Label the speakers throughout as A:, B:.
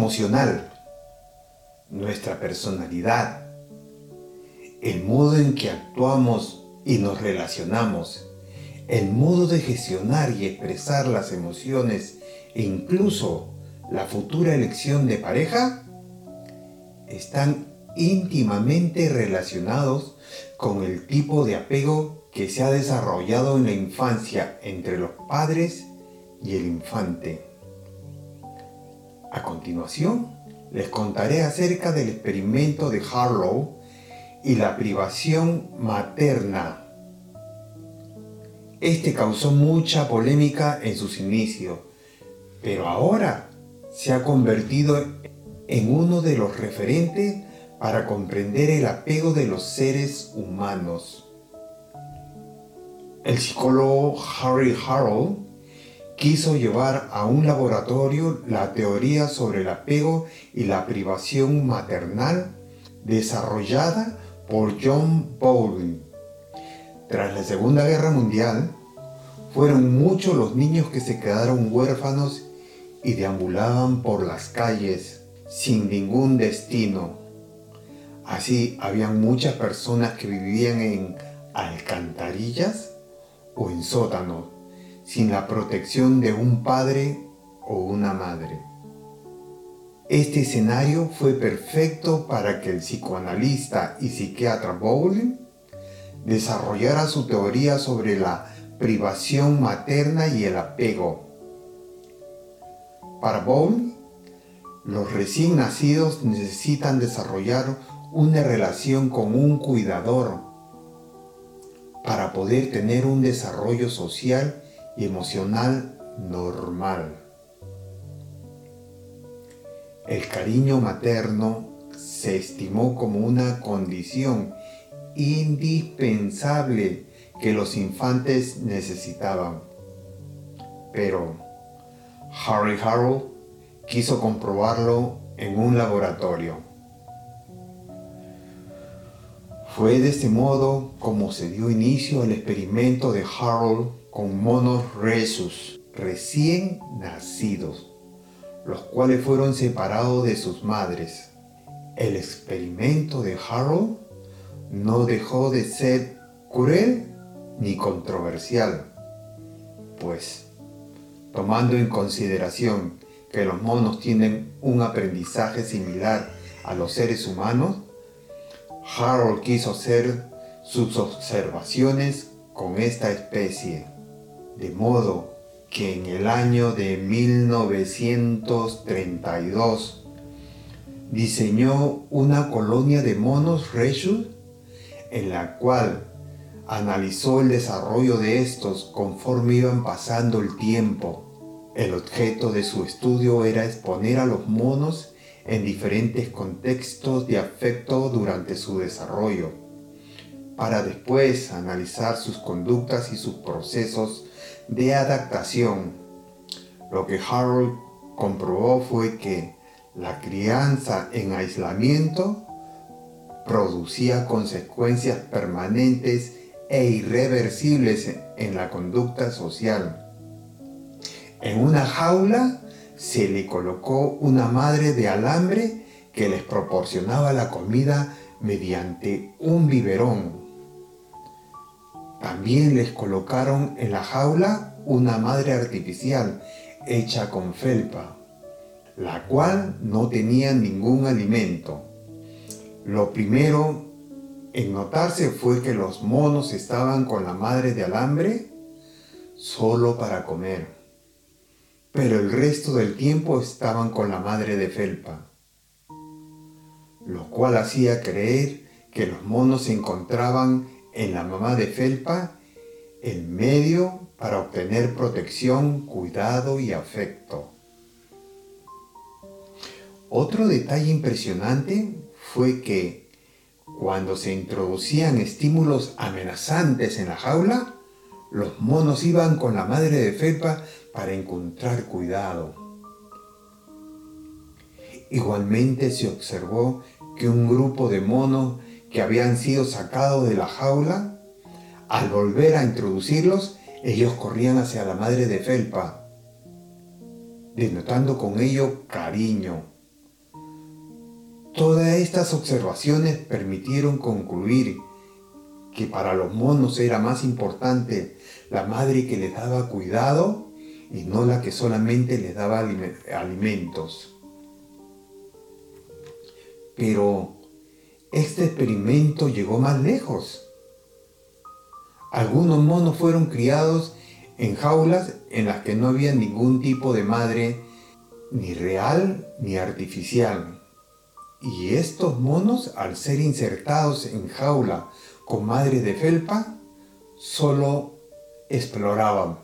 A: emocional, nuestra personalidad, el modo en que actuamos y nos relacionamos, el modo de gestionar y expresar las emociones e incluso la futura elección de pareja, están íntimamente relacionados con el tipo de apego que se ha desarrollado en la infancia entre los padres y el infante. A continuación, les contaré acerca del experimento de Harlow y la privación materna. Este causó mucha polémica en sus inicios, pero ahora se ha convertido en uno de los referentes para comprender el apego de los seres humanos. El psicólogo Harry Harrow quiso llevar a un laboratorio la teoría sobre el apego y la privación maternal desarrollada por John Bowling. Tras la Segunda Guerra Mundial, fueron muchos los niños que se quedaron huérfanos y deambulaban por las calles sin ningún destino. Así habían muchas personas que vivían en alcantarillas o en sótanos, sin la protección de un padre o una madre. Este escenario fue perfecto para que el psicoanalista y psiquiatra Bowling desarrollara su teoría sobre la privación materna y el apego. Para Bowling, los recién nacidos necesitan desarrollar una relación con un cuidador para poder tener un desarrollo social emocional normal. El cariño materno se estimó como una condición indispensable que los infantes necesitaban. Pero Harry Harrow quiso comprobarlo en un laboratorio. Fue de este modo como se dio inicio al experimento de Harold con monos resus recién nacidos los cuales fueron separados de sus madres. El experimento de Harold no dejó de ser cruel ni controversial, pues, tomando en consideración que los monos tienen un aprendizaje similar a los seres humanos, Harold quiso hacer sus observaciones con esta especie, de modo que en el año de 1932 diseñó una colonia de monos Reshus en la cual analizó el desarrollo de estos conforme iban pasando el tiempo. El objeto de su estudio era exponer a los monos en diferentes contextos de afecto durante su desarrollo, para después analizar sus conductas y sus procesos de adaptación. Lo que Harold comprobó fue que la crianza en aislamiento producía consecuencias permanentes e irreversibles en la conducta social. En una jaula se le colocó una madre de alambre que les proporcionaba la comida mediante un biberón. También les colocaron en la jaula una madre artificial hecha con felpa, la cual no tenía ningún alimento. Lo primero en notarse fue que los monos estaban con la madre de alambre solo para comer, pero el resto del tiempo estaban con la madre de felpa, lo cual hacía creer que los monos se encontraban en la mamá de felpa el medio para obtener protección, cuidado y afecto. Otro detalle impresionante fue que cuando se introducían estímulos amenazantes en la jaula, los monos iban con la madre de felpa para encontrar cuidado. Igualmente se observó que un grupo de monos que habían sido sacados de la jaula al volver a introducirlos, ellos corrían hacia la madre de Felpa. denotando con ello cariño. Todas estas observaciones permitieron concluir que para los monos era más importante la madre que les daba cuidado y no la que solamente les daba alimentos. Pero este experimento llegó más lejos. Algunos monos fueron criados en jaulas en las que no había ningún tipo de madre, ni real ni artificial. Y estos monos, al ser insertados en jaula con madre de felpa, solo exploraban,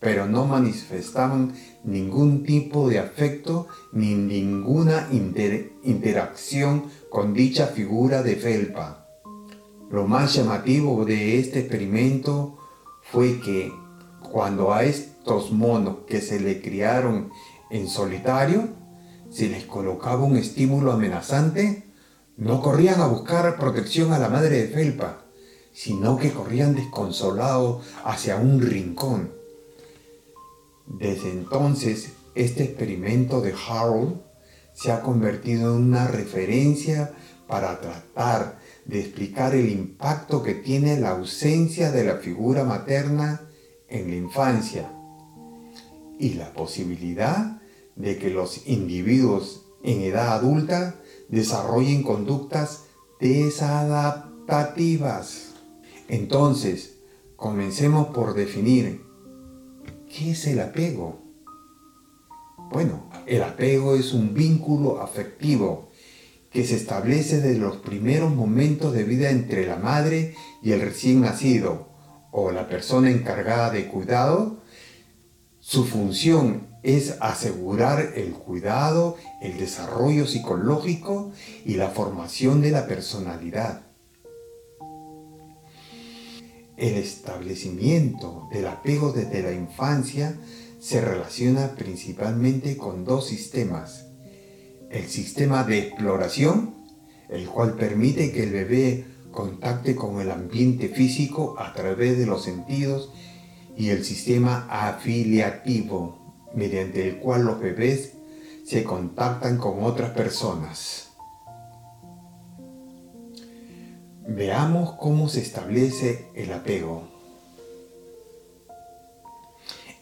A: pero no manifestaban ningún tipo de afecto ni ninguna interacción con dicha figura de felpa. Lo más llamativo de este experimento fue que cuando a estos monos que se le criaron en solitario, se les colocaba un estímulo amenazante, no corrían a buscar protección a la madre de felpa, sino que corrían desconsolados hacia un rincón. Desde entonces, este experimento de Harold se ha convertido en una referencia para tratar de explicar el impacto que tiene la ausencia de la figura materna en la infancia y la posibilidad de que los individuos en edad adulta desarrollen conductas desadaptativas. Entonces, comencemos por definir qué es el apego. Bueno, el apego es un vínculo afectivo que se establece desde los primeros momentos de vida entre la madre y el recién nacido o la persona encargada de cuidado. Su función es asegurar el cuidado, el desarrollo psicológico y la formación de la personalidad. El establecimiento del apego desde la infancia se relaciona principalmente con dos sistemas. El sistema de exploración, el cual permite que el bebé contacte con el ambiente físico a través de los sentidos, y el sistema afiliativo, mediante el cual los bebés se contactan con otras personas. Veamos cómo se establece el apego.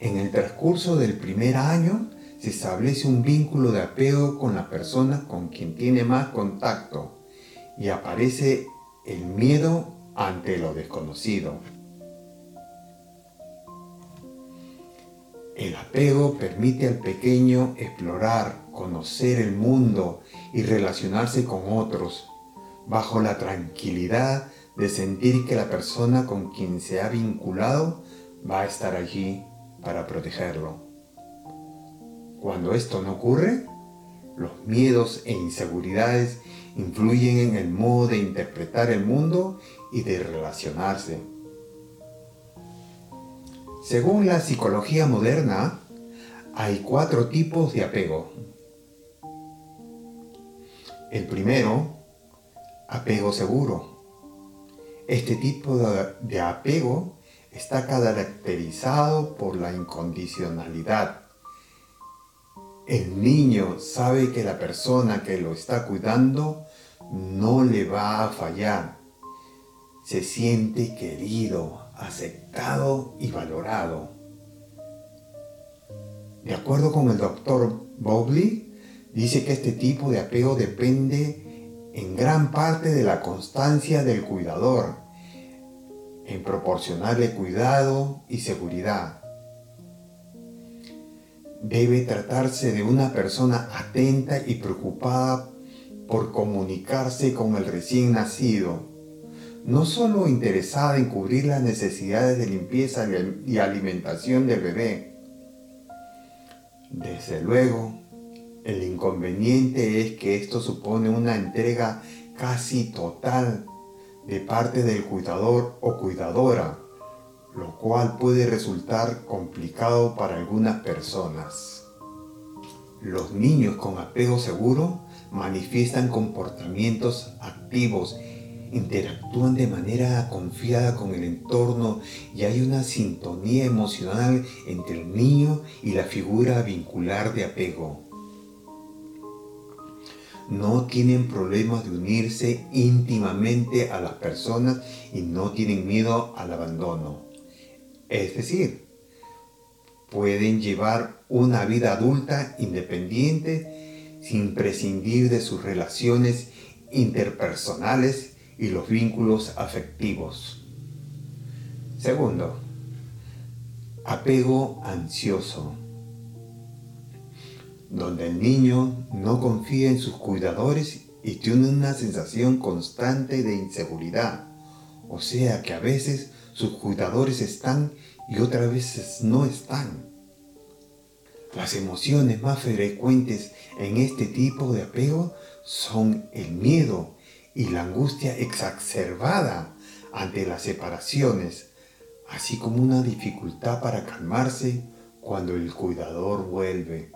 A: En el transcurso del primer año se establece un vínculo de apego con la persona con quien tiene más contacto y aparece el miedo ante lo desconocido. El apego permite al pequeño explorar, conocer el mundo y relacionarse con otros, bajo la tranquilidad de sentir que la persona con quien se ha vinculado va a estar allí para protegerlo. Cuando esto no ocurre, los miedos e inseguridades influyen en el modo de interpretar el mundo y de relacionarse. Según la psicología moderna, hay cuatro tipos de apego. El primero apego seguro. Este tipo de apego está caracterizado por la incondicionalidad. El niño sabe que la persona que lo está cuidando no le va a fallar. Se siente querido, aceptado y valorado. De acuerdo con el doctor Bogley, dice que este tipo de apego depende en gran parte de la constancia del cuidador, en proporcionarle cuidado y seguridad. Debe tratarse de una persona atenta y preocupada por comunicarse con el recién nacido, no solo interesada en cubrir las necesidades de limpieza y alimentación del bebé. Desde luego, el inconveniente es que esto supone una entrega casi total de parte del cuidador o cuidadora, lo cual puede resultar complicado para algunas personas. Los niños con apego seguro manifiestan comportamientos activos interactúan de manera confiada con el entorno y hay una sintonía emocional entre el niño y la figura vincular de apego. No tienen problemas de unirse íntimamente a las personas y no tienen miedo al abandono. Es decir, pueden llevar una vida adulta independiente sin prescindir de sus relaciones interpersonales y los vínculos afectivos. Segundo, apego ansioso, donde el niño no confía en sus cuidadores y tiene una sensación constante de inseguridad, o sea que a veces sus cuidadores están y otras veces no están. Las emociones más frecuentes en este tipo de apego son el miedo y la angustia exacerbada ante las separaciones, así como una dificultad para calmarse cuando el cuidador vuelve.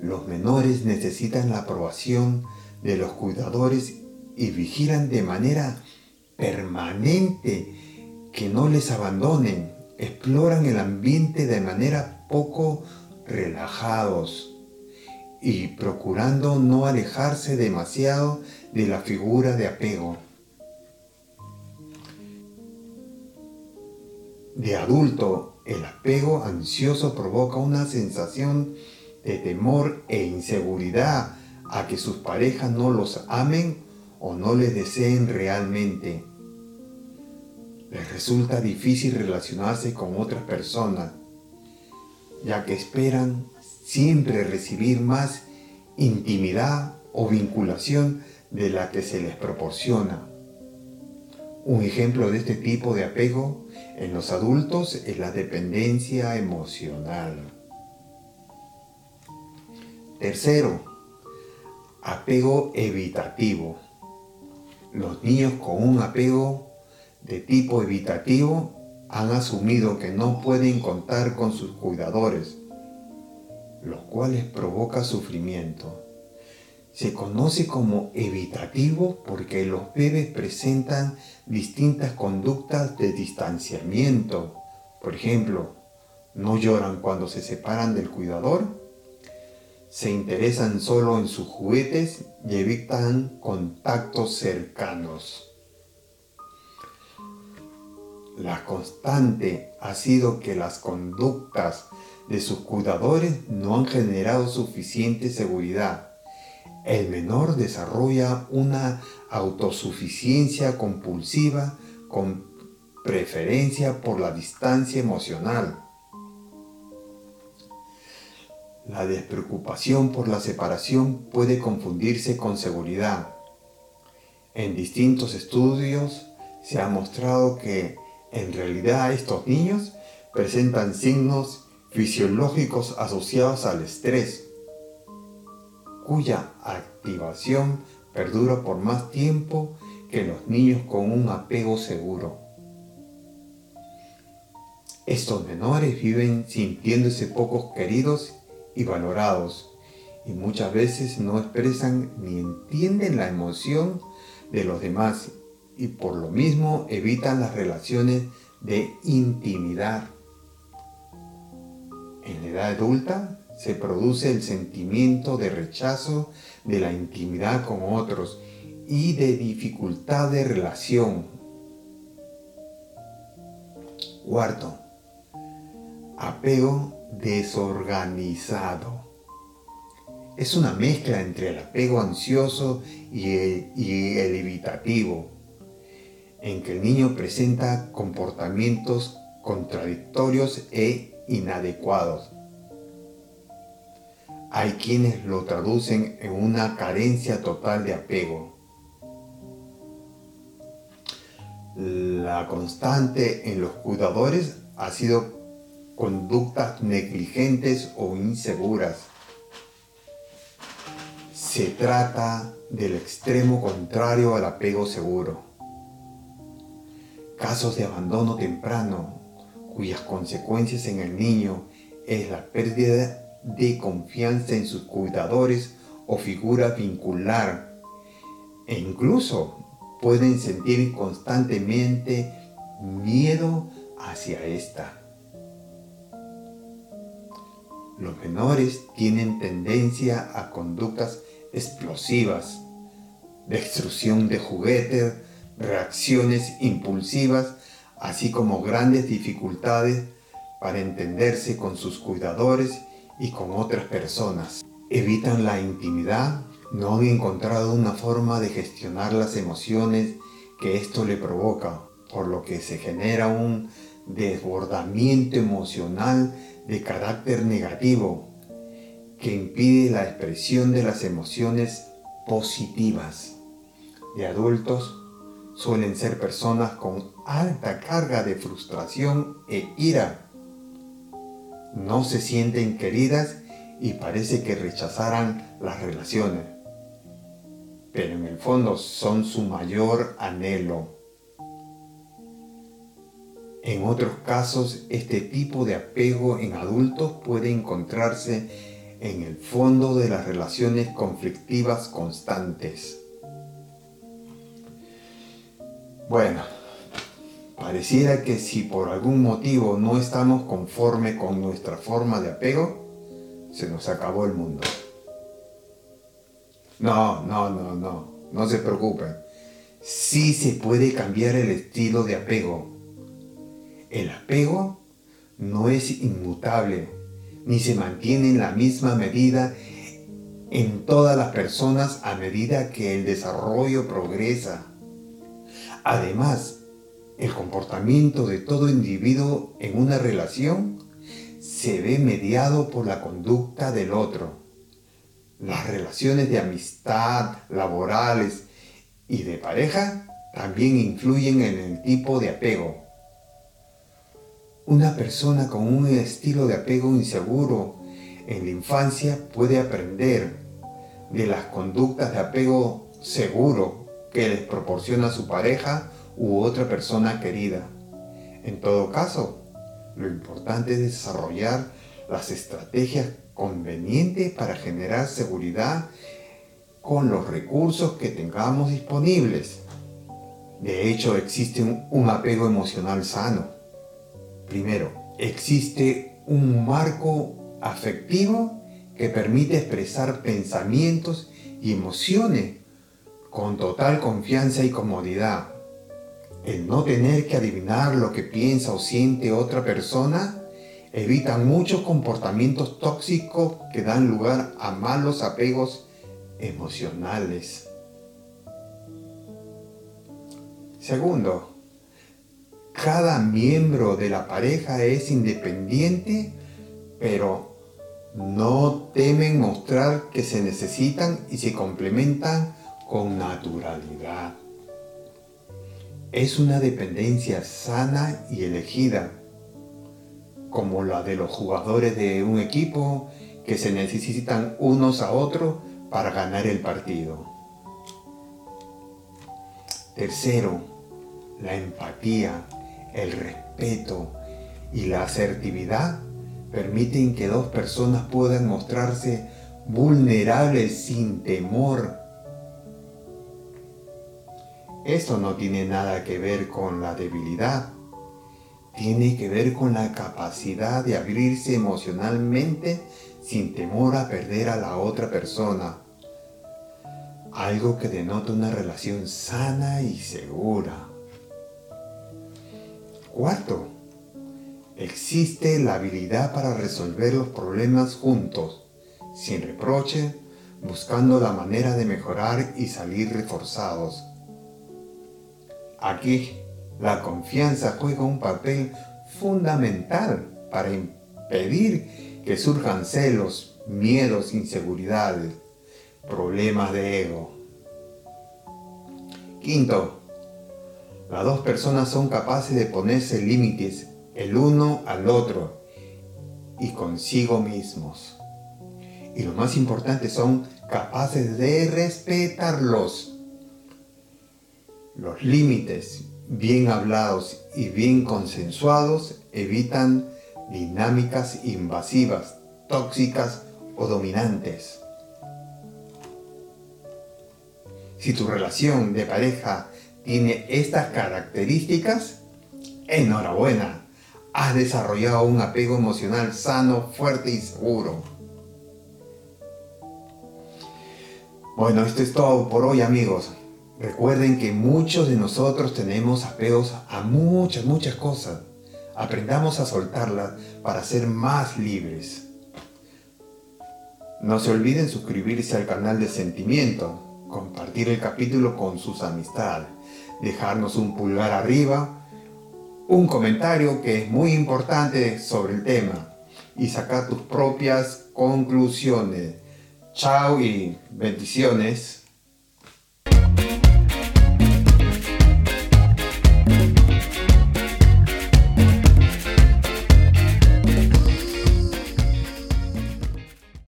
A: Los menores necesitan la aprobación de los cuidadores y vigilan de manera permanente que no les abandonen, exploran el ambiente de manera poco relajados y procurando no alejarse demasiado de la figura de apego. De adulto, el apego ansioso provoca una sensación de temor e inseguridad a que sus parejas no los amen o no les deseen realmente les resulta difícil relacionarse con otras personas, ya que esperan siempre recibir más intimidad o vinculación de la que se les proporciona. Un ejemplo de este tipo de apego en los adultos es la dependencia emocional. Tercero, apego evitativo. Los niños con un apego de tipo evitativo han asumido que no pueden contar con sus cuidadores, los cuales provoca sufrimiento. Se conoce como evitativo porque los bebés presentan distintas conductas de distanciamiento. Por ejemplo, no lloran cuando se separan del cuidador, se interesan solo en sus juguetes y evitan contactos cercanos. La constante ha sido que las conductas de sus cuidadores no han generado suficiente seguridad. El menor desarrolla una autosuficiencia compulsiva con preferencia por la distancia emocional. La despreocupación por la separación puede confundirse con seguridad. En distintos estudios se ha mostrado que en realidad estos niños presentan signos fisiológicos asociados al estrés, cuya activación perdura por más tiempo que los niños con un apego seguro. Estos menores viven sintiéndose pocos queridos y valorados y muchas veces no expresan ni entienden la emoción de los demás y por lo mismo evitan las relaciones de intimidad. En la edad adulta se produce el sentimiento de rechazo de la intimidad con otros y de dificultad de relación. Cuarto, apego desorganizado. Es una mezcla entre el apego ansioso y el, evitativo en que el niño presenta comportamientos contradictorios e inadecuados. Hay quienes lo traducen en una carencia total de apego. La constante en los cuidadores ha sido conductas negligentes o inseguras. Se trata del extremo contrario al apego seguro casos de abandono temprano, cuyas consecuencias en el niño es la pérdida de confianza en sus cuidadores o figura vincular, e incluso pueden sentir constantemente miedo hacia esta. Los menores tienen tendencia a conductas explosivas, destrucción de juguetes, reacciones impulsivas, así como grandes dificultades para entenderse con sus cuidadores y con otras personas. Evitan la intimidad, no han encontrado una forma de gestionar las emociones que esto le provoca, por lo que se genera un desbordamiento emocional de carácter negativo que impide la expresión de las emociones positivas. De adultos suelen ser personas con alta carga de frustración e ira. No se sienten queridas y parece que rechazaran las relaciones, pero en el fondo son su mayor anhelo. En otros casos, este tipo de apego en adultos puede encontrarse en el fondo de las relaciones conflictivas constantes. Bueno, pareciera que si por algún motivo no estamos conforme con nuestra forma de apego, se nos acabó el mundo. No, no, no, no, no se preocupen. Sí se puede cambiar el estilo de apego el apego no es inmutable, ni se mantiene en la misma medida en todas las personas a medida que el desarrollo progresa. Además, el comportamiento de todo individuo en una relación se ve mediado por la conducta del otro. Las relaciones de amistad, laborales y de pareja también influyen en el tipo de apego. Una persona con un estilo de apego inseguro en la infancia puede aprender de las conductas de apego seguro que les proporciona su pareja u otra persona querida. En todo caso, lo importante es desarrollar las estrategias convenientes para generar seguridad con los recursos que tengamos disponibles. De hecho, existe un, apego emocional sano Primero, existe un marco afectivo que permite expresar pensamientos y emociones con total confianza y comodidad. El no tener que adivinar lo que piensa o siente otra persona evita muchos comportamientos tóxicos que dan lugar a malos apegos emocionales. Segundo, cada miembro de la pareja es independiente, pero no temen mostrar que se necesitan y se complementan con naturalidad. Es una dependencia sana y elegida, como la de los jugadores de un equipo que se necesitan unos a otros para ganar el partido. Tercero, la empatía el respeto y la asertividad permiten que dos personas puedan mostrarse vulnerables sin temor. Esto no tiene nada que ver con la debilidad, tiene que ver con la capacidad de abrirse emocionalmente sin temor a perder a la otra persona. Algo que denota una relación sana y segura. Cuarto, existe la habilidad para resolver los problemas juntos, sin reproche, buscando la manera de mejorar y salir reforzados. Aquí, la confianza juega un papel fundamental para impedir que surjan celos, miedos, inseguridades, problemas de ego. Quinto, las dos personas son capaces de ponerse límites el uno al otro y consigo mismos. Y lo más importante, son capaces de respetarlos. Los límites bien hablados y bien consensuados evitan dinámicas invasivas, tóxicas o dominantes. Si tu relación de pareja tiene estas características, enhorabuena, has desarrollado un apego emocional sano, fuerte y seguro. Bueno, esto es todo por hoy amigos. Recuerden que muchos de nosotros tenemos apegos a muchas, muchas cosas. Aprendamos a soltarlas para ser más libres. No se olviden suscribirse al canal de Sentimiento, compartir el capítulo con sus amistades, dejarnos un pulgar arriba, un comentario que es muy importante sobre el tema y sacar tus propias conclusiones. Chao y bendiciones.